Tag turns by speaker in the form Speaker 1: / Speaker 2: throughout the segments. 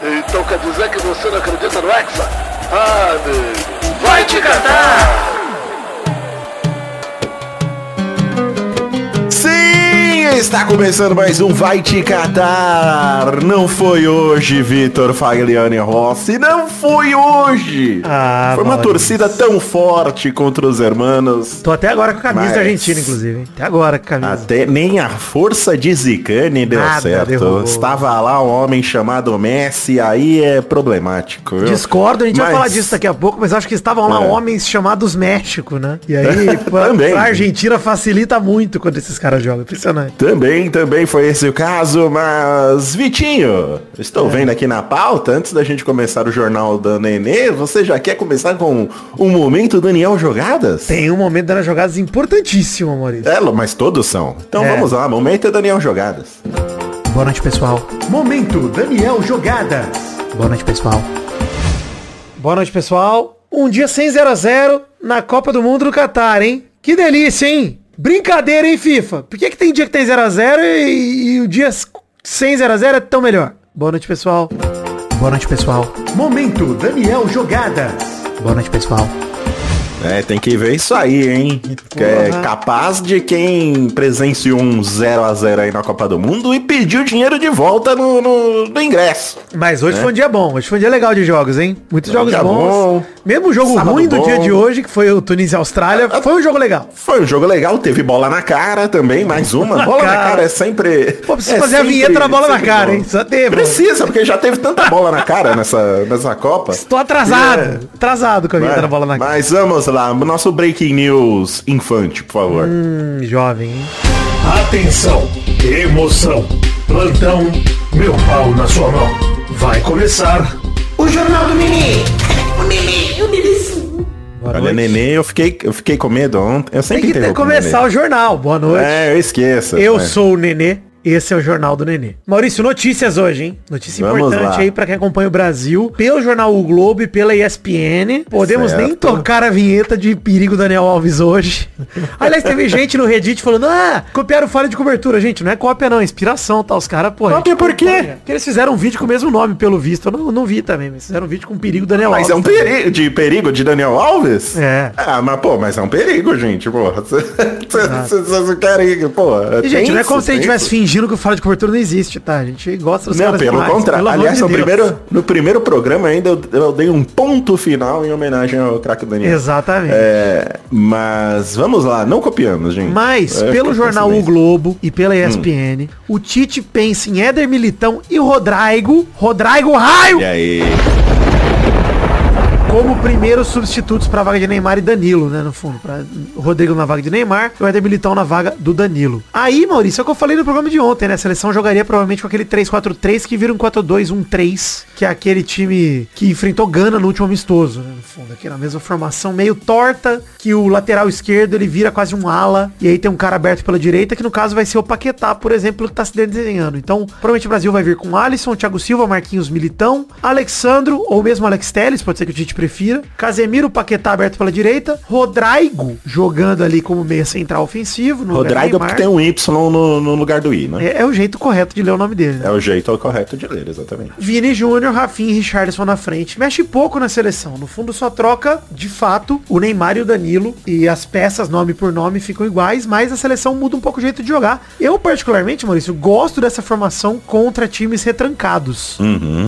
Speaker 1: Então quer dizer que você não acredita no Hexa? Ah, amigo. Vai te catar!
Speaker 2: Está começando mais um Vai Te Catar. Não foi hoje, Vitor Fagliani Rossi. Não foi hoje.
Speaker 3: Ah,
Speaker 2: foi uma
Speaker 3: Maurício.
Speaker 2: torcida tão forte contra os hermanos.
Speaker 3: Tô até agora com a camisa
Speaker 2: Mas-
Speaker 3: da Argentina, inclusive. Até agora com a camisa.
Speaker 2: Até nem a força de Zicane deu
Speaker 3: Nada
Speaker 2: certo.
Speaker 3: derrubou.
Speaker 2: Estava lá um homem chamado Messi, aí é problemático. viu?
Speaker 3: Discordo, a gente vai
Speaker 2: Mas-
Speaker 3: falar disso daqui a pouco, mas acho que estavam lá
Speaker 2: É.
Speaker 3: homens chamados México, né? E aí, pra,
Speaker 2: Também.
Speaker 3: pra Argentina facilita muito quando esses caras jogam. Impressionante.
Speaker 2: Também, também foi esse o caso, mas Vitinho, estou
Speaker 3: É.
Speaker 2: vendo aqui na pauta, antes da gente começar o jornal da Nenê, você já quer começar com o momento Daniel Jogadas?
Speaker 3: Tem um momento das jogadas importantíssimo, Maurício.
Speaker 2: É, mas todos são. Então
Speaker 3: É.
Speaker 2: vamos lá, momento Daniel Jogadas.
Speaker 3: Boa noite, pessoal.
Speaker 4: Momento Daniel Jogadas.
Speaker 3: Boa noite, pessoal. Boa noite, pessoal. Um dia sem 0 a 0 na Copa do Mundo no Catar, hein? Que delícia, hein? Brincadeira, hein, FIFA? Por que, que tem dia que tem 0 a 0 e, e o dia sem 0 a 0 é tão melhor? Boa noite, pessoal. Boa noite, pessoal.
Speaker 4: Momento Daniel Jogadas.
Speaker 3: Boa noite, pessoal.
Speaker 2: É, tem que ver isso aí, hein? Que é capaz de quem presenciou um 0 a 0 aí na Copa do Mundo e pediu dinheiro de volta no, no- no ingresso.
Speaker 3: Mas hoje foi um dia bom. Hoje foi um dia legal de jogos, hein? Muitos jogos bons.
Speaker 2: bom.
Speaker 3: Mesmo o jogo ruim do
Speaker 2: bom.
Speaker 3: dia de hoje, que foi o Tunísia e Austrália, foi um jogo legal.
Speaker 2: Foi um jogo legal, teve bola na cara também, mais uma. Bola na
Speaker 3: cara.
Speaker 2: cara é sempre.
Speaker 3: Pô, precisa
Speaker 2: é
Speaker 3: fazer a
Speaker 2: sempre-
Speaker 3: vinheta da bola na cara,
Speaker 2: bom.
Speaker 3: hein? Só teve.
Speaker 2: Precisa, porque já teve tanta bola na cara nessa, nessa Copa.
Speaker 3: Tô atrasado.
Speaker 2: É.
Speaker 3: Atrasado com a vinheta da bola na cara.
Speaker 2: Mas vamos lá, nosso breaking news infante, por favor.
Speaker 3: Hum, jovem, hein?
Speaker 4: Atenção, emoção, plantão, meu pau na sua mão. Vai começar o Jornal do Mini.
Speaker 3: Boa
Speaker 2: Olha,
Speaker 3: noite.
Speaker 2: nenê, eu fiquei, eu fiquei com medo ontem. Eu
Speaker 3: Tem
Speaker 2: sempre
Speaker 3: que ter,
Speaker 2: interrompo o
Speaker 3: começar o jornal. Boa noite.
Speaker 2: nenê. É, eu esqueço.
Speaker 3: Eu
Speaker 2: é.
Speaker 3: sou o Nenê. Esse é o Jornal do Nenê. Maurício, notícias hoje, hein? Notícia
Speaker 2: Vamos
Speaker 3: importante
Speaker 2: lá.
Speaker 3: aí pra quem acompanha o Brasil. Pelo Jornal O Globo e pela ESPN. Podemos nem
Speaker 2: Certo.
Speaker 3: tocar a vinheta de perigo Daniel Alves hoje. Aliás, teve gente no Reddit falando, ah, copiaram falha de cobertura. Gente, não é cópia não, é inspiração, tá? Os caras, pô.
Speaker 2: Cópia por quê?
Speaker 3: Porque eles fizeram um vídeo com o mesmo nome, pelo visto. Eu não, não vi também, mas fizeram um vídeo com perigo Daniel
Speaker 2: Mas
Speaker 3: Alves.
Speaker 2: é um perigo de perigo de Daniel Alves?
Speaker 3: É.
Speaker 2: Ah, mas pô, mas é um perigo, gente, porra. Vocês não querem, pô.
Speaker 3: E, gente, não é como se a gente estivesse fingindo que o falha de cobertura não existe, tá? A gente gosta dos
Speaker 2: Não,
Speaker 3: caras
Speaker 2: pelo contrário. Aliás,
Speaker 3: de
Speaker 2: no
Speaker 3: Deus.
Speaker 2: primeiro, no primeiro programa ainda eu, eu dei um ponto final em homenagem ao craque Daniel.
Speaker 3: Exatamente.
Speaker 2: É, mas vamos lá, não copiamos, gente.
Speaker 3: Mas,
Speaker 2: É,
Speaker 3: pelo jornal O. Globo e pela ESPN, o Tite pensa em Éder Militão e Rodrigo, Rodrigo Raio,
Speaker 2: E aí?
Speaker 3: Como primeiros substitutos para a vaga de Neymar e Danilo, né, no fundo. Pra o Rodrigo na vaga de Neymar e o Éder Militão na vaga do Danilo. Aí, Maurício, é o que eu falei no programa de ontem, né? A seleção jogaria provavelmente com aquele 3-4-3 que vira um 4-2-1-3, que é aquele time que enfrentou Gana no último amistoso, né, no fundo. Aqui na mesma formação, meio torta, que o lateral esquerdo ele vira quase um ala, e aí tem um cara aberto pela direita, que no caso vai ser o Paquetá, por exemplo, que tá se desenhando. Então, provavelmente o Brasil vai vir com Alisson, Thiago Silva, Marquinhos Militão, Alexandro, ou mesmo Alex Telles, pode ser que o Tite prefira, Casemiro, Paquetá aberto pela direita, Rodrigo jogando ali como meia central ofensivo.
Speaker 2: Rodrigo
Speaker 3: Neymar.
Speaker 2: porque tem um Y no, no lugar do I, né?
Speaker 3: é, é o jeito correto de ler o nome dele. né?
Speaker 2: É o jeito correto de ler, exatamente.
Speaker 3: Vini Júnior, Rafinha e Richardson na frente. Mexe pouco na seleção. No fundo só troca, de fato, o Neymar e o Danilo. E as peças, nome por nome, ficam iguais, mas a seleção muda um pouco o jeito de jogar. Eu, particularmente, Maurício, gosto dessa formação contra times retrancados.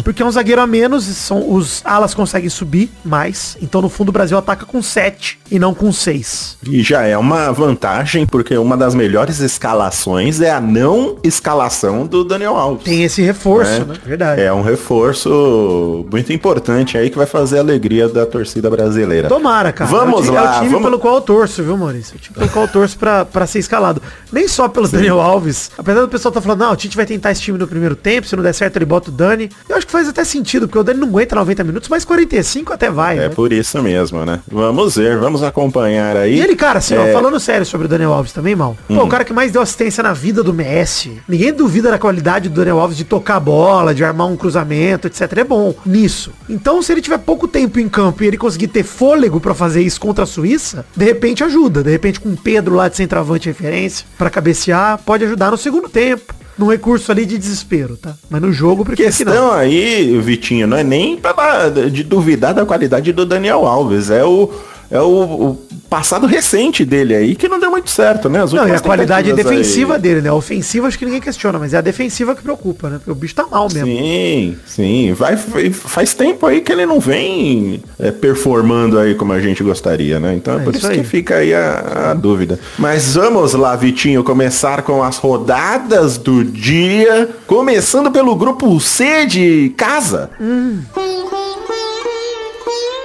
Speaker 3: Porque é um zagueiro a menos, e são, os alas conseguem subir mais. Então, no fundo, o Brasil ataca com 7 e não com 6.
Speaker 2: E já é uma vantagem, porque uma das melhores escalações é a não escalação do Daniel Alves.
Speaker 3: Tem esse reforço,
Speaker 2: né?
Speaker 3: né? Verdade.
Speaker 2: É um reforço muito importante aí que vai fazer a alegria da torcida brasileira.
Speaker 3: Tomara, cara.
Speaker 2: Vamos
Speaker 3: é o,
Speaker 2: lá,
Speaker 3: É o time
Speaker 2: vamos-
Speaker 3: pelo qual eu torço, viu, Maurício? É o time pelo qual eu torço pra, pra ser escalado. Nem só pelo Daniel Alves. Apesar do pessoal tá falando, não, o Tite vai tentar esse time no primeiro tempo, se não der certo ele bota o Dani. Eu acho que faz até sentido, porque o Dani não aguenta 90 minutos, mas 45 até vai,
Speaker 2: É
Speaker 3: né?
Speaker 2: por isso mesmo, né? Vamos ver, vamos acompanhar aí.
Speaker 3: E ele, cara, assim, ó,
Speaker 2: É, Hum.
Speaker 3: falando sério sobre o Daniel Alves também, mal. Pô, o cara que mais deu assistência na vida do Messi. Ninguém duvida da qualidade do Daniel Alves de tocar a bola, de armar um cruzamento, etc. É bom nisso. Então, se ele tiver pouco tempo em campo e ele conseguir ter fôlego pra fazer isso contra a Suíça, de repente ajuda. De repente, com o Pedro lá de centroavante referência pra cabecear, pode ajudar no segundo tempo. Num recurso ali de desespero, tá? Mas no jogo, porque
Speaker 2: questão aí, Vitinho, não é nem pela, de duvidar da qualidade do Daniel Alves, é o, é o, o passado recente dele aí que não deu muito certo, né? As
Speaker 3: Não, e a qualidade defensiva
Speaker 2: aí.
Speaker 3: dele, né? A ofensiva acho que ninguém questiona, mas é a defensiva que preocupa, né? Porque o bicho tá mal mesmo.
Speaker 2: Sim, sim. Vai, faz tempo aí que ele não vem é, performando aí como a gente gostaria, né? Então é,
Speaker 3: É
Speaker 2: por
Speaker 3: isso
Speaker 2: isso, que fica aí a, a dúvida. Mas vamos lá, Vitinho, começar com as rodadas do dia. Começando pelo grupo C de casa.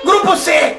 Speaker 1: Grupo C.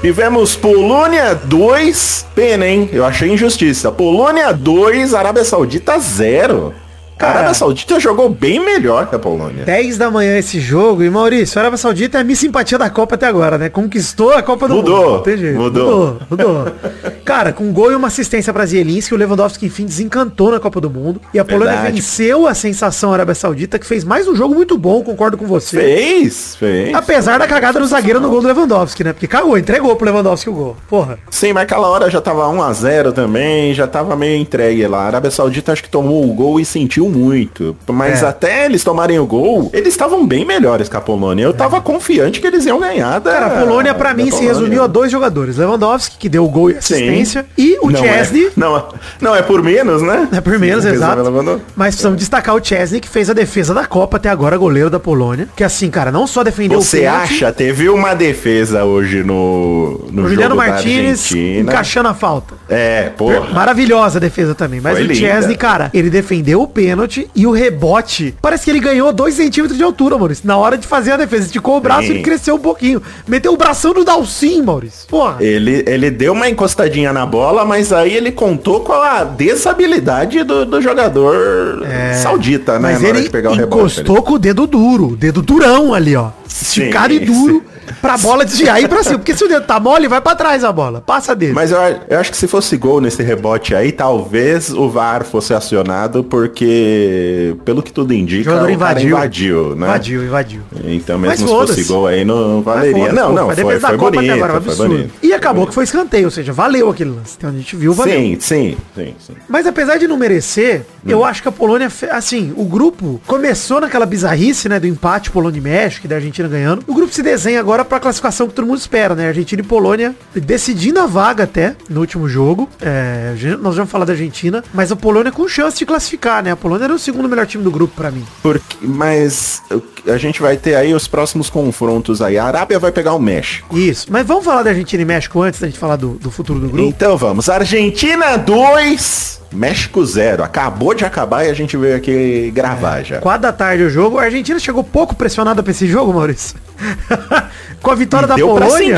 Speaker 2: Tivemos Polônia 2, pena, hein? Eu achei injustiça. Polônia 2, Arábia Saudita 0. A
Speaker 3: Cara.
Speaker 2: Arábia Saudita jogou bem melhor que a Polônia.
Speaker 3: 10 da manhã esse jogo, e Maurício, a Arábia Saudita é a minha simpatia da Copa até agora, né? Conquistou a Copa do
Speaker 2: Mudou,
Speaker 3: Mundo.
Speaker 2: mudou.
Speaker 3: Mudou, mudou. Cara, com um gol e uma assistência pra Zielinski, o Lewandowski, enfim, desencantou na Copa do Mundo. E a Polônia
Speaker 2: Verdade.
Speaker 3: venceu a sensação Arábia Saudita, que fez mais um jogo muito bom, concordo com você.
Speaker 2: Fez, fez.
Speaker 3: Apesar da cagada do zagueiro no gol do Lewandowski, né? Porque cagou, entregou pro Lewandowski o gol. Porra.
Speaker 2: Sim, mas aquela hora já tava 1x0 também, já tava meio entregue lá. A Arábia Saudita acho que tomou o gol e sentiu muito. Mas
Speaker 3: É.
Speaker 2: até eles tomarem o gol, eles estavam bem melhores que a Polônia. Eu tava confiante que eles iam ganhar da
Speaker 3: Cara, a Polônia pra
Speaker 2: da
Speaker 3: mim se
Speaker 2: Polônia.
Speaker 3: resumiu a dois jogadores. Lewandowski, que deu o gol e assistência, e o
Speaker 2: não
Speaker 3: Chesney.
Speaker 2: É, não, é- não, é por menos, né?
Speaker 3: É por menos,
Speaker 2: Resume
Speaker 3: exato. Mas precisamos destacar o Chesney, que fez a defesa da Copa até agora, goleiro da Polônia. Que assim, cara, não só defendeu
Speaker 2: Você
Speaker 3: o pênalti,
Speaker 2: acha? Teve uma defesa hoje no, no
Speaker 3: o Juliano
Speaker 2: jogo da
Speaker 3: Martinez encaixando a falta.
Speaker 2: É, porra.
Speaker 3: Maravilhosa a defesa também. Mas
Speaker 2: Foi
Speaker 3: o. Chesney, cara, ele defendeu o pênalti e o rebote. Parece que ele ganhou 2 centímetros de altura, Maurício. Na hora de fazer a defesa. Esticou o braço e
Speaker 2: Sim.
Speaker 3: ele cresceu um pouquinho. Meteu o bração no Dalcin, Maurício. Porra.
Speaker 2: Ele, ele deu uma encostadinha na bola, mas aí ele contou com a desabilidade do, do jogador saudita, né?
Speaker 3: É, Mas
Speaker 2: na hora
Speaker 3: ele
Speaker 2: de pegar o rebote
Speaker 3: encostou com o dedo duro, dedo durão ali, ó. Esticado e duro pra bola desviar e ir pra cima. Porque se o dedo tá mole, vai pra trás a bola. Passa dele.
Speaker 2: Mas eu, eu acho que se fosse gol nesse rebote aí, talvez o VAR fosse acionado, porque, pelo que tudo
Speaker 3: o
Speaker 2: indica,
Speaker 3: jogador
Speaker 2: o
Speaker 3: invadiu.
Speaker 2: invadiu, né?
Speaker 3: Invadiu, invadiu.
Speaker 2: Então, mesmo se fosse gol aí, não valeria. Não, não,
Speaker 3: foi
Speaker 2: foi, foi
Speaker 3: Copa
Speaker 2: bonito,
Speaker 3: até agora, um
Speaker 2: foi
Speaker 3: absurdo.
Speaker 2: bonito.
Speaker 3: E acabou que foi escanteio, ou seja, valeu aquele lance. Então a gente viu, valeu.
Speaker 2: Sim, sim, sim, sim.
Speaker 3: Mas apesar de não merecer, eu acho que a Polônia, assim, o grupo começou naquela bizarrice, né, do empate Polônia e México, e da Argentina ganhando. O grupo se desenha agora pra classificação que todo mundo espera, né? Argentina e Polônia decidindo a vaga até no último jogo. É, a nós vamos falar da Argentina, mas a Polônia com chance de classificar, né? A Polônia era o segundo melhor time do grupo pra mim.
Speaker 2: Porque, mas a gente vai ter aí os próximos confrontos aí. A Arábia vai pegar o México.
Speaker 3: Isso. Mas vamos falar da Argentina e México antes da gente falar do, do futuro do grupo?
Speaker 2: Então vamos. Argentina 2, México 0. Acabou de acabar e a gente veio aqui gravar já.
Speaker 3: Quatro da tarde o jogo. A Argentina chegou pouco pressionada pra esse jogo, Maurício. com a vitória
Speaker 2: E
Speaker 3: da Polônia.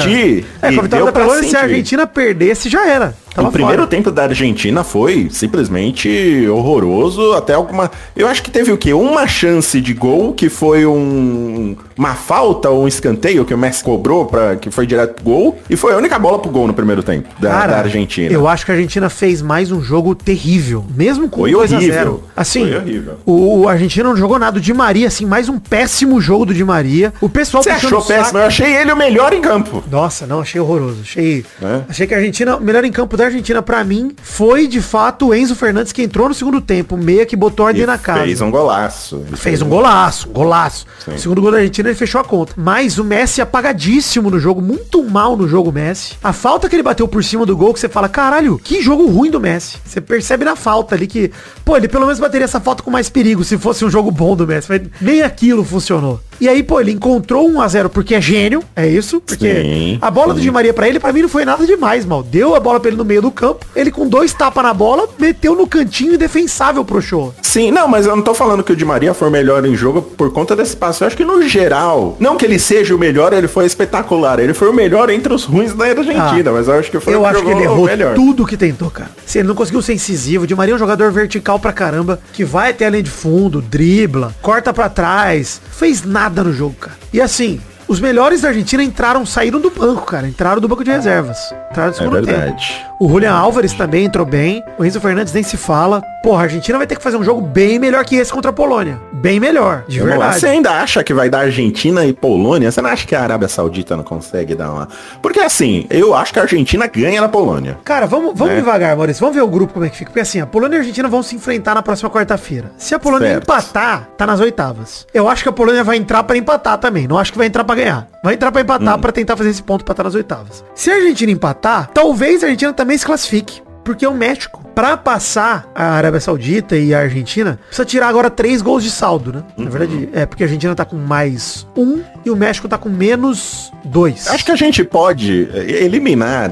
Speaker 3: É, com a vitória da Polônia, se a. Argentina perdesse, já era. Tava
Speaker 2: o primeiro
Speaker 3: fora.
Speaker 2: tempo da Argentina foi simplesmente horroroso, até alguma. Eu acho que teve o quê? Uma chance de gol que foi um uma falta ou um escanteio que o Messi cobrou para que foi direto pro gol e foi a única bola pro gol no primeiro tempo da,
Speaker 3: Cara,
Speaker 2: da Argentina.
Speaker 3: Eu acho que a Argentina fez mais um jogo terrível, mesmo com
Speaker 2: Foi
Speaker 3: 2 a
Speaker 2: horrível.
Speaker 3: 0. Assim,
Speaker 2: Foi horrível.
Speaker 3: O, o Argentina não jogou nada. O Di Maria, assim, mais um péssimo jogo do Di Maria. O pessoal
Speaker 2: Você achou péssimo? Eu achei ele o melhor em campo.
Speaker 3: Nossa, não, achei horroroso. Achei,
Speaker 2: É?
Speaker 3: achei que a Argentina, o melhor em campo da Argentina pra mim foi de fato o Enzo Fernandes que entrou no segundo tempo, meia que botou ordem
Speaker 2: E
Speaker 3: na casa.
Speaker 2: Fez um golaço.
Speaker 3: Fez um golaço, golaço.
Speaker 2: Sim.
Speaker 3: O segundo gol da Argentina ele fechou a conta. Mas o Messi apagadíssimo no jogo, muito mal no jogo Messi. A falta que ele bateu por cima do gol que você fala, caralho, que jogo ruim do Messi. Você percebe na falta ali que, pô, ele pelo menos bateria essa falta com mais perigo se fosse um jogo bom do Messi, mas nem aquilo funcionou. E aí, pô, ele encontrou um a 0 porque é gênio, é isso? Porque
Speaker 2: Sim,
Speaker 3: a bola do
Speaker 2: sim.
Speaker 3: Di Maria pra ele, pra mim não foi nada demais, mal. Deu a bola pra ele no meio do campo, ele com dois tapas na bola, meteu no cantinho indefensável pro show.
Speaker 2: Sim, não, mas eu não tô falando que o Di Maria foi melhor em jogo por conta desse passo. Eu acho que no geral, não que ele seja o melhor, ele foi espetacular. Ele foi o melhor entre os ruins da Argentina,
Speaker 3: Ah,
Speaker 2: mas eu acho que foi
Speaker 3: Eu
Speaker 2: o
Speaker 3: acho que ele errou
Speaker 2: melhor.
Speaker 3: tudo que tentou, cara. Se ele não conseguiu ser incisivo, de Maria é um jogador vertical pra caramba, que vai até a linha de fundo, dribla, corta pra trás, fez nada no jogo, cara. E assim, os melhores da Argentina entraram, saíram do banco, cara. Entraram do banco de reservas. Entraram no segundo
Speaker 2: verdade.
Speaker 3: tempo. O Julian Álvares também entrou bem. O Enzo Fernandes nem se fala. Porra, a Argentina vai ter que fazer um jogo bem melhor que esse contra a Polônia. Bem melhor, de
Speaker 2: Vamos lá.
Speaker 3: verdade.
Speaker 2: Você ainda acha que vai dar Argentina e Polônia? Você não acha que a Arábia Saudita não consegue dar uma... Porque assim, eu acho que a Argentina ganha na Polônia.
Speaker 3: Cara, vamos, vamos
Speaker 2: Né?
Speaker 3: devagar, Maurício. Vamos ver o grupo como é que fica. Porque assim, a Polônia e a Argentina vão se enfrentar na próxima quarta-feira. Se a Polônia
Speaker 2: Certo.
Speaker 3: empatar, tá nas oitavas. Eu acho que a Polônia vai entrar pra empatar também. Não acho que vai entrar pra ganhar. Vai entrar pra empatar
Speaker 2: Hum.
Speaker 3: pra tentar fazer esse ponto pra estar nas oitavas. Se a Argentina empatar, talvez a Argentina também se classifique. Porque o México, pra passar a Arábia Saudita e a Argentina, precisa tirar agora três gols de saldo, né?
Speaker 2: Uhum.
Speaker 3: Na verdade, é porque a Argentina tá com mais um e o México tá com menos dois.
Speaker 2: Acho que a gente pode eh, eliminar,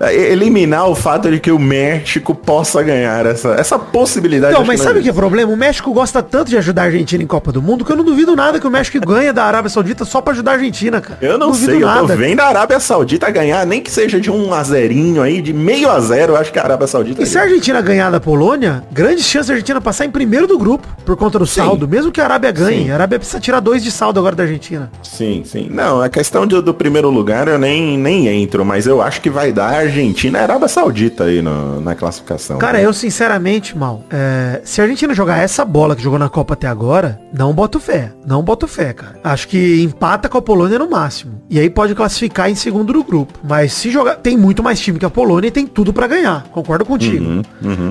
Speaker 2: eh, eliminar o fato de que o México possa ganhar essa, essa possibilidade. Acho
Speaker 3: mas sabe o
Speaker 2: não
Speaker 3: que é o problema? O México gosta tanto de ajudar a Argentina em Copa do Mundo que eu não duvido nada que o México ganha da Arábia Saudita só pra ajudar a Argentina, cara.
Speaker 2: Eu não
Speaker 3: duvido
Speaker 2: sei, eu tô vendo a Arábia Saudita ganhar, nem que seja de um a zerinho aí, de meio a zero, eu acho que a Arábia Saudita
Speaker 3: E se a. Argentina ganhar da Polônia, grande chance da Argentina passar em primeiro do grupo, por conta do saldo, mesmo que a Arábia ganhe.
Speaker 2: Sim.
Speaker 3: A Arábia precisa tirar dois de saldo agora da Argentina.
Speaker 2: Sim, sim. Não, a questão do, do primeiro lugar eu nem, nem entro, mas eu acho que vai dar a Argentina e a Arábia Saudita aí no- na classificação.
Speaker 3: Cara, eu sinceramente, mal, é, se a Argentina jogar essa bola que jogou na Copa até agora, não boto fé. Não boto fé, cara. Acho que empata com a Polônia no máximo. E aí pode classificar em segundo do grupo. Mas se jogar, tem muito mais time que a Polônia e tem tudo pra ganhar. Concordo contigo.
Speaker 2: Uhum,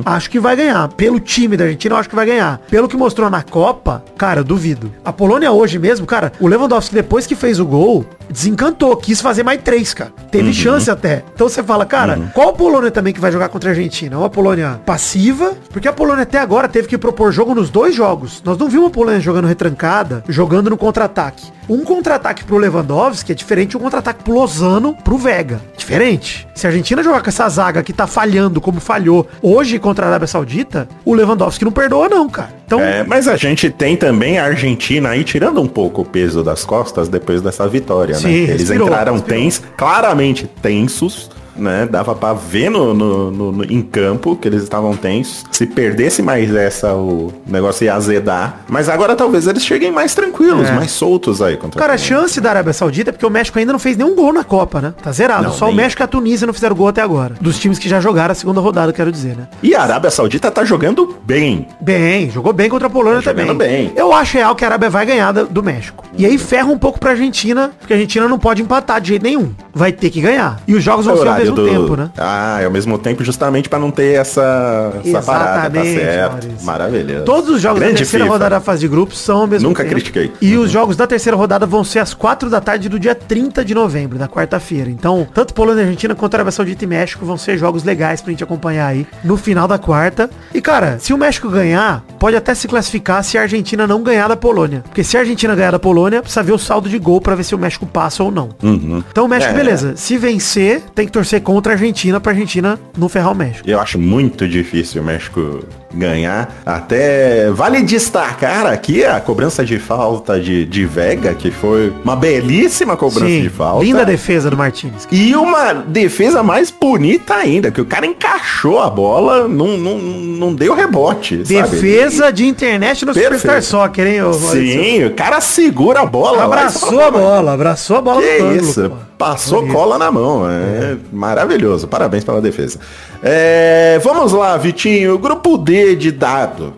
Speaker 3: Acho que vai ganhar. Pelo time da Argentina, eu acho que vai ganhar. Pelo que mostrou na Copa, cara, eu duvido. A Polônia hoje mesmo, cara, o Lewandowski, depois que fez o gol, desencantou, quis fazer mais três, cara. Teve chance até. Então você fala, cara, qual a Polônia também que vai jogar contra a Argentina? Uma Polônia passiva, porque a Polônia até agora teve que propor jogo nos dois jogos. Nós não vimos a Polônia jogando retrancada, jogando no contra-ataque. Um contra-ataque pro Lewandowski é diferente de um contra-ataque pro Lozano, pro Vega. Diferente. Se a Argentina jogar com essa zaga que tá falhando como falhou hoje contra a Arábia Saudita, o Lewandowski não perdoa não, cara. Então,
Speaker 2: É, mas a gente tem também a Argentina aí tirando um pouco o peso das costas depois dessa vitória,
Speaker 3: Sim,
Speaker 2: né? Eles
Speaker 3: respirou,
Speaker 2: entraram
Speaker 3: respirou.
Speaker 2: tens, claramente tensos, né? Dava pra ver no, no- no- no- em campo que eles estavam tensos. Se perdesse mais essa, o negócio ia azedar. Mas agora talvez eles cheguem mais tranquilos,
Speaker 3: É.
Speaker 2: mais soltos aí contra
Speaker 3: Cara, a chance da Arábia Saudita é porque o México ainda não fez nenhum gol na Copa, né? Tá zerado.
Speaker 2: Não,
Speaker 3: Só o
Speaker 2: nem-
Speaker 3: México e a Tunísia não fizeram gol até agora. Dos times que já jogaram a segunda rodada, quero dizer, né?
Speaker 2: E a Arábia Saudita tá jogando bem.
Speaker 3: Bem, jogou bem contra a Polônia
Speaker 2: Tá
Speaker 3: também.
Speaker 2: jogando bem.
Speaker 3: Eu acho real que a Arábia vai ganhar do México. E aí ferra um pouco pra Argentina, porque a Argentina não pode empatar de jeito nenhum. Vai ter que ganhar. E os jogos vão
Speaker 2: É o
Speaker 3: ser mesmo
Speaker 2: do-
Speaker 3: tempo, né?
Speaker 2: Ah, é ao mesmo tempo justamente pra não ter essa, essa parada, tá certo.
Speaker 3: Maurício.
Speaker 2: Maravilhoso.
Speaker 3: Todos os jogos da terceira
Speaker 2: FIFA.
Speaker 3: rodada da fase de grupos são ao mesmo
Speaker 2: Nunca
Speaker 3: tempo.
Speaker 2: critiquei.
Speaker 3: E
Speaker 2: Uhum.
Speaker 3: os jogos da terceira rodada vão ser às 4 da tarde do dia 30 de novembro, da quarta-feira. Então, tanto Polônia e Argentina quanto Arábia Saudita e México vão ser jogos legais pra gente acompanhar aí no final da quarta. E, cara, se o México ganhar, pode até se classificar se a Argentina não ganhar da Polônia. Porque se a Argentina ganhar da Polônia, precisa ver o saldo de gol pra ver se o México passa ou não. Então, o México,
Speaker 2: É.
Speaker 3: beleza. Se vencer, tem que torcer contra a Argentina pra Argentina não ferrar o México.
Speaker 2: Eu acho muito difícil o México ganhar. Até vale destacar aqui a cobrança de falta de, de Vega, que foi uma belíssima cobrança de falta.
Speaker 3: linda defesa do Martins.
Speaker 2: E uma defesa mais bonita ainda, que o cara encaixou a bola, não, não, não deu rebote. sabe?
Speaker 3: Defesa de internet no
Speaker 2: Perfeito.
Speaker 3: Superstar Soccer, hein?
Speaker 2: Sim, o cara segura a bola.
Speaker 3: Abraçou a bola, abraçou a bola
Speaker 2: Que
Speaker 3: ângulo,
Speaker 2: isso,
Speaker 3: pô.
Speaker 2: passou
Speaker 3: Bonito.
Speaker 2: cola na mão, é, maravilhoso, parabéns pela defesa. É, vamos lá, Vitinho, grupo D de dado.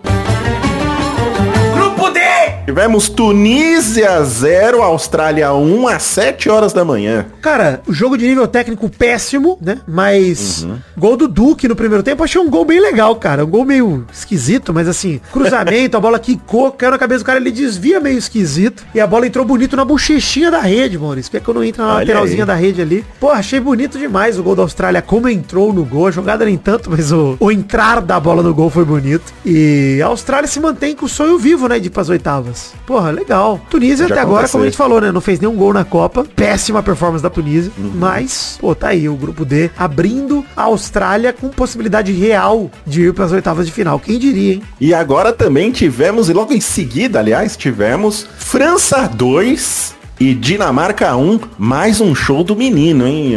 Speaker 2: Tivemos Tunísia 0, Austrália 1 às 7 horas da manhã.
Speaker 3: Cara, o jogo de nível técnico péssimo, né? Mas
Speaker 2: Uhum.
Speaker 3: gol do Duque no primeiro tempo, achei um gol bem legal, cara. Um gol meio esquisito, mas assim, cruzamento, a bola quicou, caiu na cabeça do cara, ele desvia meio esquisito. E a bola entrou bonito na bochechinha da rede, Maurício. Que é quando entra na
Speaker 2: Olha
Speaker 3: lateralzinha
Speaker 2: aí.
Speaker 3: da rede ali. Pô, achei bonito demais o gol da Austrália, como entrou no gol. A jogada nem tanto, mas o, o entrar da bola no gol foi bonito. E a Austrália se mantém com o sonho vivo, né? De ir pras oitavas. Porra, legal. Tunísia até agora, como a gente falou, né? Não fez nenhum gol na Copa. Péssima performance da Tunísia.
Speaker 2: Uhum.
Speaker 3: Mas, pô, tá aí o grupo D abrindo a Austrália com possibilidade real de ir pras oitavas de final. Quem diria, hein?
Speaker 2: E agora também tivemos, e logo em seguida, aliás, tivemos França 2 e Dinamarca 1, mais um show do menino, hein,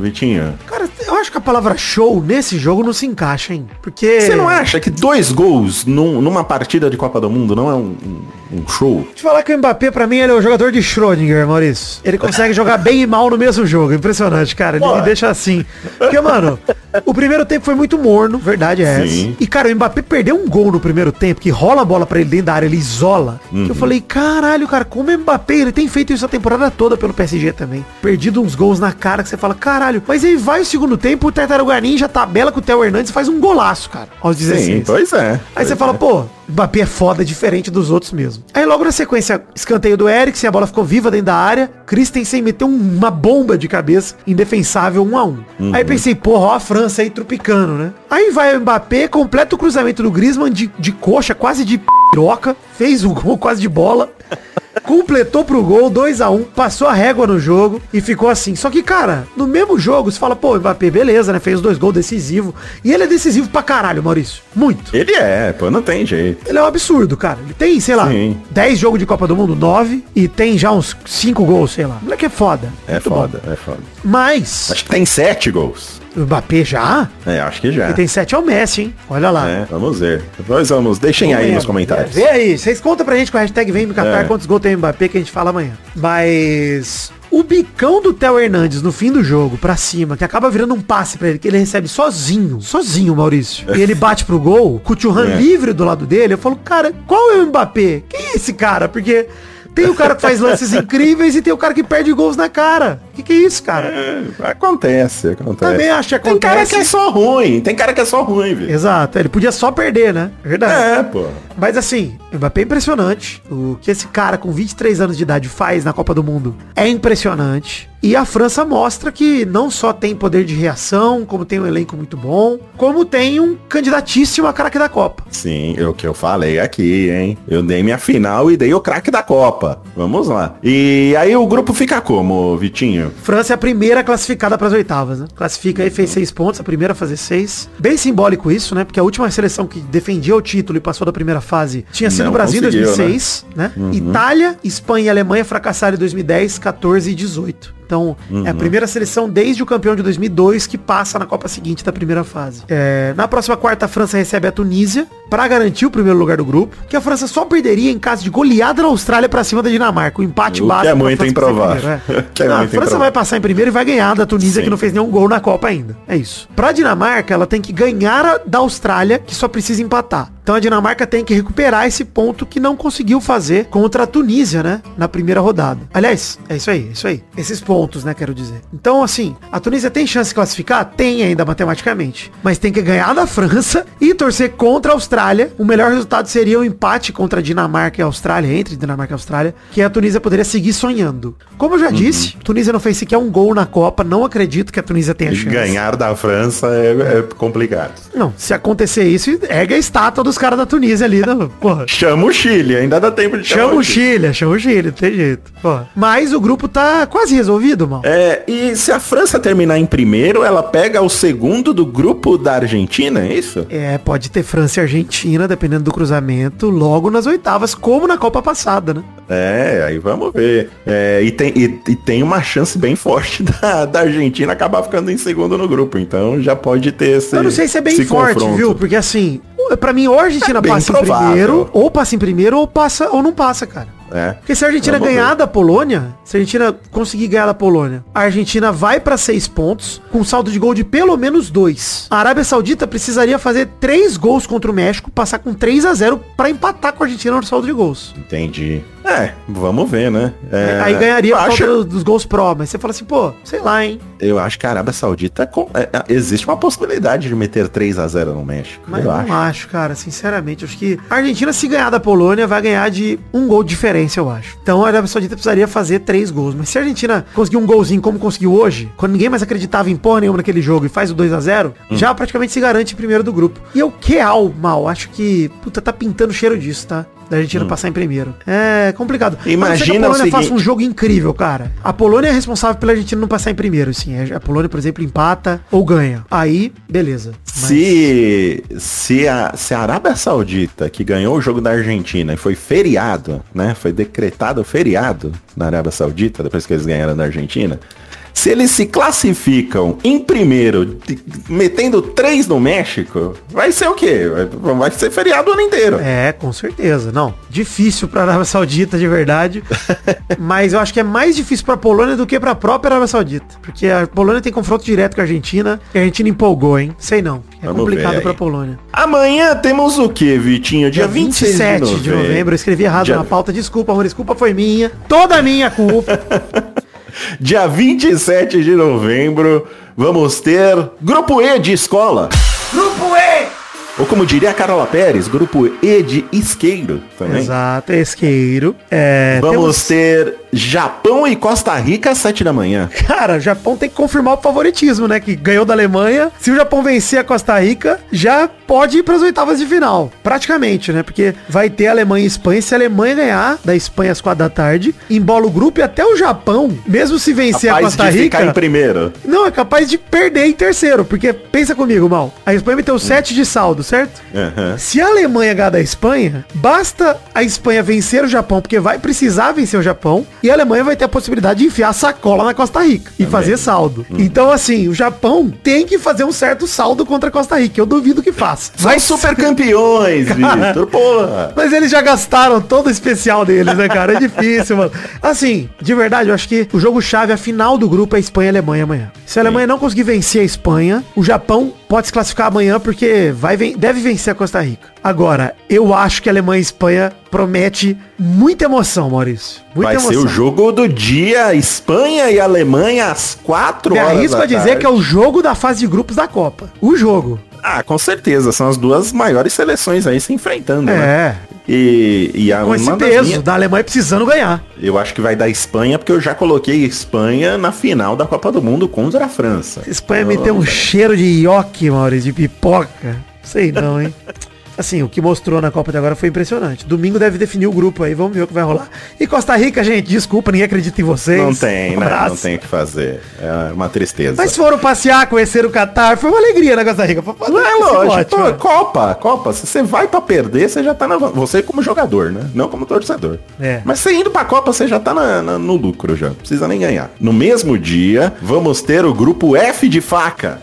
Speaker 2: Vitinho?
Speaker 3: Cara, eu acho que a palavra show nesse jogo não se encaixa, hein? Porque.
Speaker 2: Você não acha que dois gols num- numa partida de Copa do Mundo não é um, um- show.
Speaker 3: Te falar que o Mbappé, pra mim, ele é o jogador de Schrödinger, Maurício. Ele consegue jogar bem e mal no mesmo jogo. Impressionante, cara. Ele me deixa assim. Porque, mano, o primeiro tempo foi muito morno, verdade é
Speaker 2: Sim.
Speaker 3: essa. E, cara, o Mbappé perdeu um gol no primeiro tempo, que rola a bola pra ele dentro da área, ele isola. Que
Speaker 2: Uhum.
Speaker 3: eu falei, caralho, cara, como o Mbappé, ele tem feito isso a temporada toda pelo PSG também. Perdido uns gols na cara que você fala, caralho. Mas aí vai o segundo tempo, o Tartaruga Ninja tabela com o Theo Hernandes e faz um golaço, cara. Aos 16.
Speaker 2: Sim, pois é.
Speaker 3: Aí
Speaker 2: Pois
Speaker 3: você
Speaker 2: é.
Speaker 3: fala, pô, Mbappé é foda, diferente dos outros mesmo. Aí logo na sequência, escanteio do Eriksen, a bola ficou viva dentro da área. Christensen meteu um- uma bomba de cabeça, indefensável, um a um.
Speaker 2: Uhum.
Speaker 3: Aí pensei, porra, ó a França aí trupicando, né? Aí vai o Mbappé, completa o cruzamento do Griezmann de, de coxa, quase de piroca, fez o gol quase de bola. Completou pro gol, 2 a 1 passou a régua no jogo e ficou assim. Só que, cara, no mesmo jogo, você fala, pô, Mbappé, beleza, né? Fez dois gols decisivo. E ele é decisivo pra caralho, Maurício. Muito.
Speaker 2: Ele é, pô, não tem jeito.
Speaker 3: Ele é um absurdo, cara. Ele tem, sei lá,
Speaker 2: Sim.
Speaker 3: 10 jogos de Copa do Mundo, 9, e tem já uns 5 gols, sei lá. O moleque é foda.
Speaker 2: É
Speaker 3: bom.
Speaker 2: foda, é foda.
Speaker 3: Mas,
Speaker 2: Acho que tem sete gols.
Speaker 3: O Mbappé já?
Speaker 2: É, acho que já.
Speaker 3: Ele tem 7 ao Messi, hein? Olha lá.
Speaker 2: É, vamos ver. Depois vamos, deixem aí nos comentários.
Speaker 3: É, vê aí, vocês contam pra gente com a hashtag Vem me catar
Speaker 2: É.
Speaker 3: quantos gols tem o Mbappé que a gente fala amanhã. Mas o bicão do Theo Hernandes no fim do jogo, pra cima, que acaba virando um passe pra ele, que ele recebe sozinho, sozinho, Maurício. E ele bate pro gol, com o Churran
Speaker 2: É.
Speaker 3: livre do lado dele, eu falo, cara, qual é o Mbappé? Quem é esse cara? Porque tem o cara que faz lances incríveis e tem o cara que perde gols na cara. Que que é isso, cara?
Speaker 2: É, acontece, acontece.
Speaker 3: Também acho que
Speaker 2: Tem cara
Speaker 3: acontece.
Speaker 2: que é só ruim, tem cara que é só ruim, velho.
Speaker 3: Exato, ele podia só perder, né? Verdade.
Speaker 2: É, pô.
Speaker 3: Mas assim, o Mbappé é impressionante. O que esse cara com 23 anos de idade faz na Copa do Mundo é impressionante. E a França mostra que não só tem poder de reação, como tem um elenco muito bom, como tem um candidatíssimo a craque da Copa.
Speaker 2: Sim, é o que eu falei aqui, hein? Eu dei minha final e dei o craque da Copa. Vamos lá. E aí o grupo fica como, Vitinho?
Speaker 3: França é a primeira classificada para as oitavas, né? Classifica aí, fez seis pontos, a primeira a fazer seis. Bem simbólico isso, né? Porque a última seleção que defendia o título e passou da primeira fase tinha sido o Brasil em
Speaker 2: conseguiu,
Speaker 3: 2006, né? Itália, Espanha e Alemanha fracassaram em 2010, 14 e 18. Então, é a primeira seleção desde o campeão de 2002 que passa na Copa seguinte da primeira fase. É, na próxima quarta, a França recebe a Tunísia para garantir o primeiro lugar do grupo, que a França só perderia em caso de goleada na Austrália para cima da Dinamarca. O empate
Speaker 2: O que é muito improvável.
Speaker 3: primeiro, é.
Speaker 2: É
Speaker 3: a França vai passar em primeiro e vai ganhar da Tunísia,
Speaker 2: Sim.
Speaker 3: que não fez nenhum gol na Copa ainda. É isso. Pra Dinamarca, ela tem que ganhar da Austrália, que só precisa empatar. Então a Dinamarca tem que recuperar esse ponto que não conseguiu fazer contra a Tunísia, né? Na primeira rodada. Aliás, é isso aí, é isso aí. Esses pontos, né, quero dizer. Então, assim, a Tunísia tem chance de classificar? Tem ainda matematicamente. Mas tem que ganhar da França e torcer contra a Austrália. O melhor resultado seria o empate contra a Dinamarca e a Austrália, entre Dinamarca e Austrália, que a Tunísia poderia seguir sonhando. Como eu já disse, a Tunísia não fez sequer um gol na Copa. Não acredito que a Tunísia tenha
Speaker 2: E
Speaker 3: chance.
Speaker 2: ganhar da França é, é complicado.
Speaker 3: Não, se acontecer isso, ergue a estátua dos caras da Tunísia ali, né? Porra.
Speaker 2: Chama o Chile, ainda dá tempo de chamar
Speaker 3: Chama o Chile, chama o Chile, não tem jeito. Porra. Mas o grupo tá quase resolvido, mal.
Speaker 2: É, e se a França terminar em primeiro, ela pega o segundo do grupo da Argentina, é isso?
Speaker 3: É, pode ter França e Argentina, dependendo do cruzamento, logo nas oitavas, como na Copa passada, né?
Speaker 2: É, aí vamos ver. É, e, tem, e, e tem uma chance bem forte da, da Argentina acabar ficando em segundo no grupo. Então já pode ter esse.
Speaker 3: Eu não sei se é bem forte,
Speaker 2: confronto.
Speaker 3: viu? Porque assim, pra mim, ou a Argentina
Speaker 2: É
Speaker 3: passa em primeiro, ou passa em primeiro, ou passa ou não passa, cara.
Speaker 2: É.
Speaker 3: Porque se a Argentina
Speaker 2: Vamos
Speaker 3: ganhar
Speaker 2: ver.
Speaker 3: da Polônia, se a Argentina conseguir ganhar da Polônia, a Argentina vai pra seis pontos, com saldo de gol de pelo menos dois. A Arábia Saudita precisaria fazer três gols contra o México, passar com 3 a 0 pra empatar com a Argentina no saldo de gols.
Speaker 2: Entendi. É, vamos ver, né? É,
Speaker 3: Aí ganharia por causa dos, dos gols pró, mas você fala assim, pô, sei lá, hein?
Speaker 2: Eu acho que a Arábia Saudita com- é, é, existe uma possibilidade de meter 3 a 0 no México.
Speaker 3: Mas
Speaker 2: eu
Speaker 3: não
Speaker 2: acho.
Speaker 3: acho. cara, sinceramente. Acho que a Argentina, se ganhar da Polônia, vai ganhar de um gol de diferença, eu acho. Então a Arábia Saudita precisaria fazer três gols. Mas se a Argentina conseguir um golzinho como conseguiu hoje, quando ninguém mais acreditava em porra nenhuma naquele jogo e faz o 2 a 0
Speaker 2: Hum.
Speaker 3: já praticamente se garante primeiro do grupo. E eu que mal, acho que, puta, tá pintando cheiro disso, tá? Da Argentina passar em primeiro. É complicado. A
Speaker 2: Hum. Imagina
Speaker 3: a
Speaker 2: o
Speaker 3: Polônia faça um jogo incrível, cara. A Polônia é responsável pela Argentina não passar em primeiro, sim. A Polônia, por exemplo, empata ou ganha. Aí, beleza. Mas-
Speaker 2: Se, se, a, se a Arábia Saudita, que ganhou o jogo da Argentina e foi feriado, né? Foi decretado feriado na Arábia Saudita, depois que eles ganharam da Argentina. Se eles se classificam em primeiro, metendo três no México, vai ser o quê? Vai, vai ser feriado o ano inteiro.
Speaker 3: É, com certeza. Não, difícil pra Arábia Saudita, de verdade. mas eu acho que é mais difícil pra Polônia do que pra própria Arábia Saudita. Porque a Polônia tem confronto direto com a Argentina. E a Argentina empolgou, hein? Sei não. É
Speaker 2: Vamos
Speaker 3: complicado pra
Speaker 2: aí.
Speaker 3: Polônia.
Speaker 2: Amanhã temos o quê, Vitinho? Dia,
Speaker 3: Dia
Speaker 2: 26
Speaker 3: 27 de novembro. Eu escrevi errado
Speaker 2: Dia-
Speaker 3: na pauta. Desculpa, amor. Desculpa, foi minha. Toda minha culpa.
Speaker 2: Dia 27 de novembro, vamos ter Grupo E de escola.
Speaker 3: Grupo!
Speaker 2: Ou como diria a Carola Pérez, Grupo E de isqueiro também.
Speaker 3: Exato, esqueiro. É,
Speaker 2: Vamos
Speaker 3: temos-
Speaker 2: ter Japão e Costa Rica às 7 da manhã.
Speaker 3: Cara, o Japão tem que confirmar o favoritismo, né? Que ganhou da Alemanha. Se o Japão vencer a Costa Rica, já pode ir para as oitavas de final. Praticamente, né? Porque vai ter Alemanha e Espanha. Se a Alemanha ganhar da Espanha às quatro da tarde, embola o grupo e até o Japão, mesmo se vencer a
Speaker 2: Capaz
Speaker 3: Costa
Speaker 2: de ficar em
Speaker 3: Rica.
Speaker 2: primeiro.
Speaker 3: Não, é capaz de perder em terceiro. Porque pensa comigo, mal. A Espanha meteu 7 de saldo, certo?
Speaker 2: Aham.
Speaker 3: Se a Alemanha ganhar da Espanha, basta a Espanha vencer o Japão, porque vai precisar vencer o Japão, e a Alemanha vai ter a possibilidade de enfiar a sacola na Costa Rica e fazer saldo. Então, assim, o Japão tem que fazer um certo saldo contra a Costa Rica. Eu duvido que faça.
Speaker 2: São super campeões, Vitor. Porra.
Speaker 3: Mas eles já gastaram todo o especial deles, né, cara? É difícil, mano. Assim, de verdade, eu acho que o jogo-chave, a final do grupo é Espanha e Alemanha amanhã. Se a Alemanha não conseguir vencer a Espanha, o Japão pode se classificar amanhã porque vai, deve vencer a Costa Rica. Agora, eu acho que a Alemanha e Espanha promete muita emoção, Maurício. Muita
Speaker 2: Vai ser o jogo do dia, Espanha e Alemanha às 4
Speaker 3: Me
Speaker 2: horas
Speaker 3: arrisco
Speaker 2: da
Speaker 3: a dizer
Speaker 2: tarde.
Speaker 3: que é o jogo da fase de grupos da Copa. O jogo.
Speaker 2: Ah, com certeza. São as duas maiores seleções aí se enfrentando, né? E, e a
Speaker 3: Com esse peso
Speaker 2: minhas-
Speaker 3: da Alemanha precisando ganhar.
Speaker 2: Eu acho que vai dar Espanha, porque eu já coloquei Espanha na final da Copa do Mundo contra a França.
Speaker 3: Espanha me tem um cheiro de ioque, Maurício, de pipoca. Sei não, hein? Assim, o que mostrou na Copa de agora foi impressionante. Domingo deve definir o grupo aí, vamos ver o que vai rolar. E Costa Rica, gente, desculpa, ninguém acredita em vocês.
Speaker 2: Não tem,
Speaker 3: Um
Speaker 2: né? Não tem o que fazer. É uma tristeza.
Speaker 3: Mas foram passear, conhecer o Catar, foi uma alegria na Costa Rica. Foi
Speaker 2: Não é lógico. Pô,
Speaker 3: mano.
Speaker 2: Copa, Copa. Se você vai pra perder, você já tá na... Você como jogador, né? Não como torcedor.
Speaker 3: É.
Speaker 2: Mas você indo pra Copa, você já tá na- na- no lucro já. Não precisa nem ganhar. No mesmo dia, vamos ter o grupo F de faca.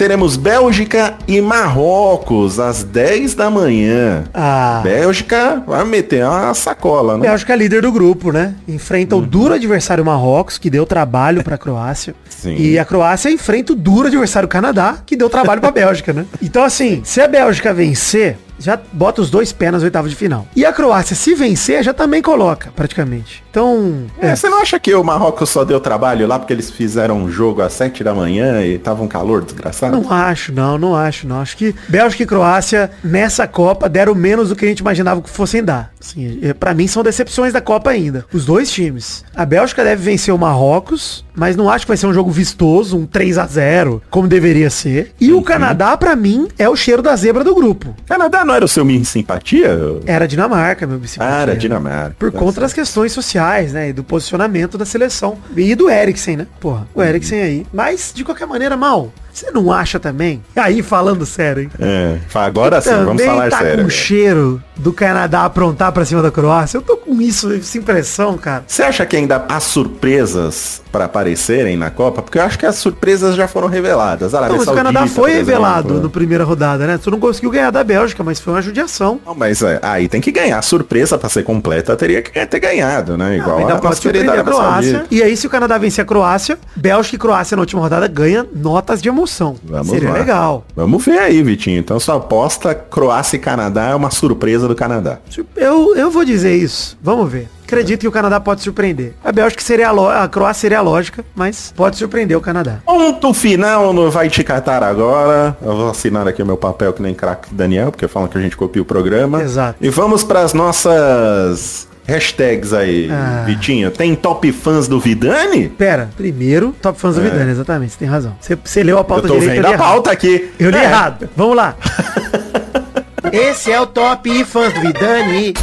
Speaker 2: Teremos Bélgica e Marrocos às 10 da manhã.
Speaker 3: Ah.
Speaker 2: Bélgica vai meter uma sacola, né?
Speaker 3: Bélgica é líder do grupo, né? Enfrenta o duro adversário Marrocos, que deu trabalho pra Croácia.
Speaker 2: Sim.
Speaker 3: E a Croácia enfrenta o duro adversário Canadá, que deu trabalho pra Bélgica, né? Então, assim, se a Bélgica vencer, já bota os dois pés nas oitavas de final. E a Croácia, se vencer, já também coloca, praticamente. Então,
Speaker 2: É, você não acha que o Marrocos só deu trabalho lá porque eles fizeram um jogo às 7 da manhã e tava um calor desgraçado?
Speaker 3: Não acho, não, não acho, não. Acho que Bélgica e Croácia, nessa Copa, deram menos do que a gente imaginava que fossem dar. Assim, é, pra mim, são decepções da Copa ainda. Os dois times. A Bélgica deve vencer o Marrocos, mas não acho que vai ser um jogo vistoso, um 3 a 0 como deveria ser. E o Canadá, pra mim, é o cheiro da zebra do grupo.
Speaker 2: Canadá não era o seu minha simpatia?
Speaker 3: Era Dinamarca, meu bicicleta.
Speaker 2: Ah, era Dinamarca.
Speaker 3: Por conta das questões sociais, né? E do posicionamento da seleção. E do Eriksen, né? Porra, o Eriksen aí. Mas, de qualquer maneira, mal. Você não acha também? Aí, falando sério, hein?
Speaker 2: É, agora sim, vamos falar
Speaker 3: tá
Speaker 2: sério.
Speaker 3: com o cheiro do Canadá aprontar pra cima da Croácia. Eu tô com isso, essa impressão, cara.
Speaker 2: Você acha que ainda há surpresas pra aparecerem na Copa? Porque eu acho que as surpresas já foram reveladas. Arábia
Speaker 3: Não, mas o Canadá foi revelado no primeira rodada, né? Tu não conseguiu ganhar da Bélgica, mas foi uma judiação.
Speaker 2: Não, mas é, aí tem que ganhar. Surpresa pra ser completa teria que ter ganhado, né? Igual
Speaker 3: Ainda
Speaker 2: a
Speaker 3: pode a
Speaker 2: Arábia
Speaker 3: Croácia. E aí, se o Canadá vencer a Croácia, Bélgica e Croácia na última rodada ganha notas de emoção.
Speaker 2: Vamos
Speaker 3: Seria
Speaker 2: lá.
Speaker 3: legal.
Speaker 2: Vamos ver aí, Vitinho. Então sua aposta Croácia e Canadá é uma surpresa do Canadá.
Speaker 3: Eu, eu vou dizer isso. Vamos ver. Acredito que o Canadá pode surpreender. A Bélgica seria a, a Croácia seria a lógica, mas pode surpreender o Canadá.
Speaker 2: Ponto final no Vai Te Catar agora. Eu vou assinar aqui o meu papel que nem craque Daniel, porque falam que a gente copia o programa.
Speaker 3: Exato.
Speaker 2: E vamos para as nossas hashtags aí,
Speaker 3: Ah.
Speaker 2: Vitinho. Tem top fãs do Vidani?
Speaker 3: Pera, primeiro, top fãs do Vidani, exatamente, você tem razão. Você, você leu a
Speaker 2: Eu
Speaker 3: pauta
Speaker 2: tô
Speaker 3: direito,
Speaker 2: vendo
Speaker 3: eu
Speaker 2: a
Speaker 3: errado.
Speaker 2: pauta aqui.
Speaker 3: Eu li
Speaker 2: É.
Speaker 3: errado. Vamos lá. Esse é o top fãs do Vidani.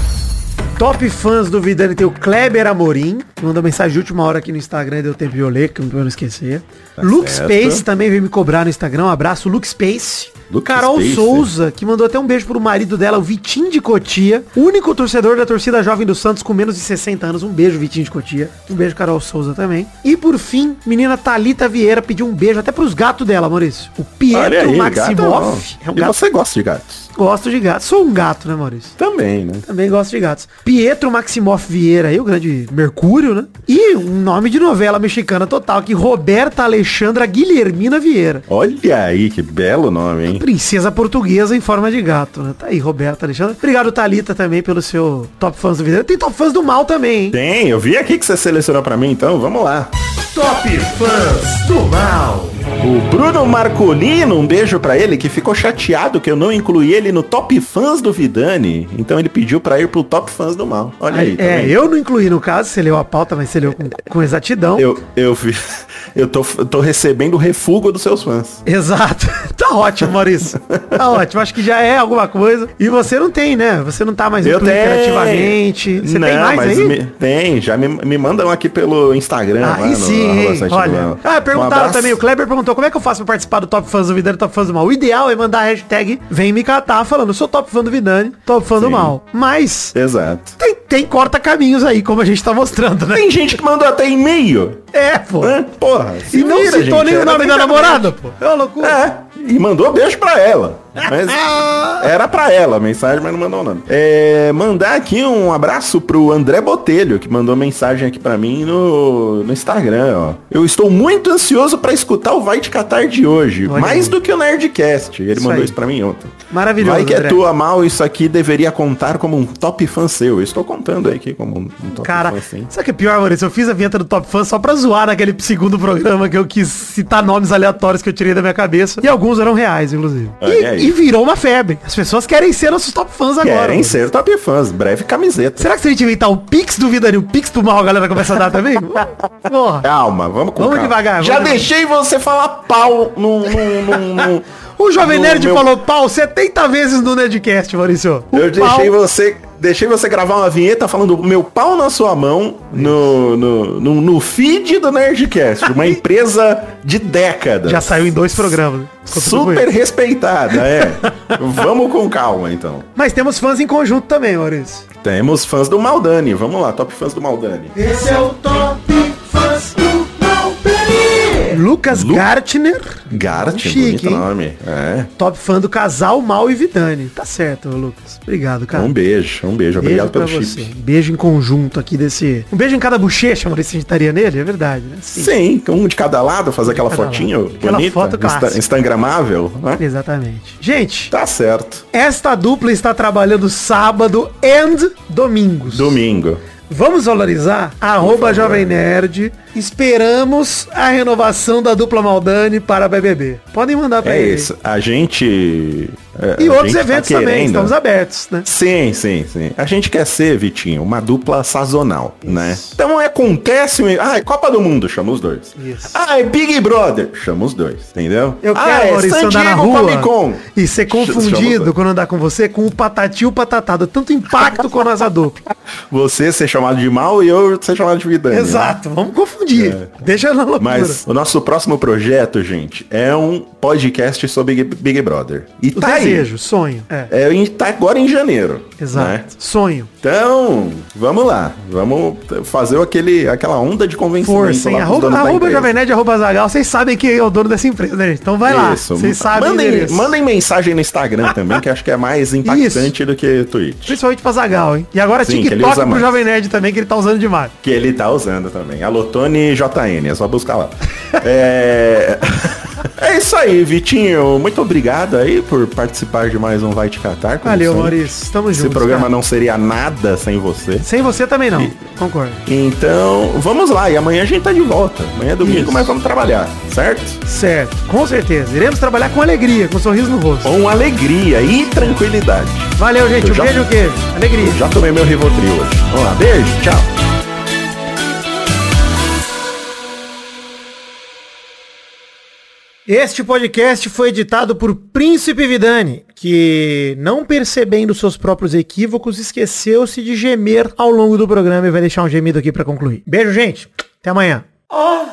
Speaker 3: Top fãs do Vidani tem o Kleber Amorim, que mandou mensagem de última hora aqui no Instagram, deu tempo de eu ler, que eu não esquecer. Luke
Speaker 2: certo.
Speaker 3: Space também veio me cobrar no Instagram. Um abraço, Luke Space.
Speaker 2: Lucas
Speaker 3: Carol
Speaker 2: Pacer.
Speaker 3: Souza, que mandou até um beijo pro marido dela, o Vitinho de Cotia, único torcedor da torcida jovem do Santos com menos de 60 anos. Um beijo, Vitinho de Cotia. Um beijo, Carol Souza também. E por fim, menina Thalita Vieira pediu um beijo até pros gatos dela, Maurício. O Pietro
Speaker 2: aí,
Speaker 3: Maximoff.
Speaker 2: gato,
Speaker 3: É um
Speaker 2: E
Speaker 3: gato.
Speaker 2: você gosta de gatos?
Speaker 3: Gosto de gatos. Sou um gato, né, Maurício?
Speaker 2: Também, né?
Speaker 3: Também gosto de gatos. Pietro Maximoff Vieira, aí, o grande Mercúrio, né? E um nome de novela mexicana total, que Roberta Alexandra Guilhermina Vieira.
Speaker 2: Olha aí, que belo nome, hein?
Speaker 3: Princesa portuguesa em forma de gato, né? Tá aí, Roberta Alexandra. Obrigado, Thalita, também, pelo seu top fãs do vídeo. Tem top fãs do mal também, hein?
Speaker 2: Tem, eu vi aqui que você selecionou pra mim, então vamos lá.
Speaker 4: Top Fãs do Mal.
Speaker 2: O Bruno Marcolino, um beijo pra ele, que ficou chateado que eu não incluí ele no Top Fãs do Vidani. Então ele pediu pra ir pro Top Fãs do Mal. Olha aí, tá
Speaker 3: é,
Speaker 2: vendo?
Speaker 3: eu não incluí no caso, você leu a pauta, mas você leu com, com exatidão.
Speaker 2: Eu, eu, vi- eu tô, eu tô recebendo o refúgio dos seus fãs.
Speaker 3: Exato. tá ótimo, Maurício. Tá ótimo. Acho que já é alguma coisa. E você não tem, né? Você não tá mais
Speaker 2: Eu
Speaker 3: incluído
Speaker 2: tenho.
Speaker 3: criativamente. Você
Speaker 2: não,
Speaker 3: tem mais
Speaker 2: mas
Speaker 3: aí?
Speaker 2: me- tem, já me, me mandam aqui pelo Instagram. lá
Speaker 3: Aí
Speaker 2: no
Speaker 3: sim,
Speaker 2: do
Speaker 3: olha. Ah,
Speaker 2: Um
Speaker 3: perguntaram
Speaker 2: abraço.
Speaker 3: também, o Kleber perguntou como é que eu faço pra participar do Top Fãs do Vidani e Top Fãs do Mal. O ideal é mandar a hashtag Vem Me Catar falando, sou Top Fã do Vidani, Top Fã do
Speaker 2: Sim.
Speaker 3: Mal. Mas
Speaker 2: Exato.
Speaker 3: tem, tem corta-caminhos aí, como a gente tá mostrando, né?
Speaker 2: Tem gente que mandou até e-mail.
Speaker 3: É, pô.
Speaker 2: Hã? Porra.
Speaker 3: E não
Speaker 2: vira,
Speaker 3: citou
Speaker 2: gente,
Speaker 3: nem o nome da namorada, pô. É uma loucura.
Speaker 2: É, e mandou beijo pra ela. Mas era pra ela a mensagem, mas não mandou o nome. É, mandar aqui um abraço pro André Botelho, que mandou mensagem aqui pra mim no, no Instagram, ó. Eu estou muito ansioso pra escutar o Vai Te Catar de hoje,
Speaker 3: Olha
Speaker 2: mais
Speaker 3: aí.
Speaker 2: do que o Nerdcast. Ele
Speaker 3: Isso
Speaker 2: mandou
Speaker 3: aí.
Speaker 2: isso pra mim ontem.
Speaker 3: Maravilhoso,
Speaker 2: Vai que é
Speaker 3: André.
Speaker 2: tua mal, isso aqui deveria contar como um top fã seu. Eu estou contando aqui como um, um top
Speaker 3: Cara,
Speaker 2: fã sim.
Speaker 3: sabe o que é pior, Maurício? Eu fiz a vinheta do Top Fã só pra zoar naquele segundo programa que eu quis citar nomes aleatórios que eu tirei da minha cabeça. E alguns eram reais, inclusive.
Speaker 2: Olha
Speaker 3: E,
Speaker 2: aí.
Speaker 3: E virou uma febre. As pessoas querem ser nossos top fãs agora.
Speaker 2: Querem ser top fãs, breve camiseta.
Speaker 3: Será que se a gente inventar o Pix do Vidani, o Pix do mal, a galera começa a dar também? Porra.
Speaker 2: Calma, vamos com
Speaker 3: Vamos
Speaker 2: calma.
Speaker 3: devagar,
Speaker 2: Já
Speaker 3: vamos
Speaker 2: deixei você falar pau num... num, num, num-
Speaker 3: O Jovem
Speaker 2: no
Speaker 3: Nerd
Speaker 2: meu-
Speaker 3: falou pau 70 vezes no Nerdcast, Maurício. O
Speaker 2: Eu
Speaker 3: pau-
Speaker 2: deixei você, deixei você gravar uma vinheta falando meu pau na sua mão no, no, no, no feed do Nerdcast, uma empresa de décadas.
Speaker 3: Já saiu em dois programas.
Speaker 2: Super respeitada, é. Vamos com calma, então.
Speaker 3: Mas temos fãs em conjunto também, Maurício.
Speaker 2: Temos fãs do Maldani. Vamos lá, top fãs do Maldani.
Speaker 3: Esse é o Top. Lucas
Speaker 2: Lu-
Speaker 3: Gartner.
Speaker 2: Gart,
Speaker 3: Chique,
Speaker 2: nome. É.
Speaker 3: Top fã do casal Mal e Vidani. Tá certo, Lucas. Obrigado, cara.
Speaker 2: Um beijo, um beijo.
Speaker 3: Beijo
Speaker 2: Obrigado pelo
Speaker 3: você.
Speaker 2: chip.
Speaker 3: Um beijo em conjunto aqui desse. Um beijo em cada bochecha, Maurício, a gente estaria nele, é verdade, né?
Speaker 2: Sim, um de cada lado, fazer aquela fotinho
Speaker 3: lado. Aquela
Speaker 2: bonita,
Speaker 3: foto
Speaker 2: insta
Speaker 3: clássica.
Speaker 2: instagramável, né?
Speaker 3: Exatamente. Gente,
Speaker 2: Tá certo.
Speaker 3: esta dupla está trabalhando sábado e domingos.
Speaker 2: Domingo.
Speaker 3: Vamos valorizar? Arroba Jovem Nerd. Esperamos a renovação da dupla Maldani para BBB. Podem mandar pra
Speaker 2: É
Speaker 3: ele.
Speaker 2: isso. A gente. É,
Speaker 3: E
Speaker 2: a
Speaker 3: outros
Speaker 2: tá
Speaker 3: eventos também,
Speaker 2: querendo-
Speaker 3: estamos abertos, né?
Speaker 2: Sim, sim, sim. A gente quer ser, Vitinho, uma dupla sazonal, né? Então acontece. um- Ah, é Copa do Mundo, chama os dois.
Speaker 3: Isso.
Speaker 2: Ah, é Big Brother, chama os dois, entendeu?
Speaker 3: Eu
Speaker 2: ah,
Speaker 3: quero,
Speaker 2: é
Speaker 3: Maurício, andar na rua e ser confundido quando andar com você com o patati e o patatado. Tanto impacto com a nossa dupla.
Speaker 2: Você ser chamado de mal e eu ser chamado de Vidani. né?
Speaker 3: Exato, vamos confundir. Deixa na loucura.
Speaker 2: Mas o nosso próximo projeto, gente, é um podcast sobre Big, Big Brother. E
Speaker 3: o
Speaker 2: tá aí.
Speaker 3: Desejo, sonho. É,
Speaker 2: É, tá agora em janeiro.
Speaker 3: exato.
Speaker 2: né?
Speaker 3: Sonho.
Speaker 2: Então, vamos lá. Vamos fazer aquele, aquela onda de convencimento
Speaker 3: Força, hein? Arroba, arroba. Jovem Nerd, arroba Zagal. Vocês sabem que é o dono dessa empresa, né, gente? Então vai lá.
Speaker 2: Isso.
Speaker 3: Vocês sabem
Speaker 2: mandem,
Speaker 3: endereço.
Speaker 2: mandem mensagem no Instagram também, que acho que é mais impactante do que Twitch.
Speaker 3: Principalmente pra Zagal, hein? E agora
Speaker 2: Sim,
Speaker 3: TikTok pro
Speaker 2: mais.
Speaker 3: Jovem Nerd também, que ele tá usando demais.
Speaker 2: Que ele tá usando também. Alotone JN, é só buscar lá. é... é isso aí, Vitinho. Muito obrigado aí por participar de mais um Vai Te Catar.
Speaker 3: Valeu,
Speaker 2: sempre.
Speaker 3: Maurício. Estamos
Speaker 2: Esse
Speaker 3: juntos.
Speaker 2: programa
Speaker 3: cara.
Speaker 2: não seria nada sem você.
Speaker 3: Sem você também não. Concordo.
Speaker 2: Então, vamos lá. E amanhã a gente tá de volta. Amanhã é domingo,
Speaker 3: Isso.
Speaker 2: mas vamos trabalhar, certo?
Speaker 3: Certo. Com certeza. Iremos trabalhar com alegria, com um sorriso no rosto.
Speaker 2: Com alegria e tranquilidade.
Speaker 3: Valeu, gente.
Speaker 2: Eu
Speaker 3: Um
Speaker 2: já-
Speaker 3: beijo, queijo. Alegria.
Speaker 2: Já tomei meu Rivotril hoje. Vamos lá. Beijo. Tchau.
Speaker 3: Este podcast foi editado por Príncipe Vidani, que, não percebendo seus próprios equívocos, esqueceu-se de gemer ao longo do programa e vai deixar um gemido aqui pra concluir. Beijo, gente. Até amanhã.
Speaker 5: Oh,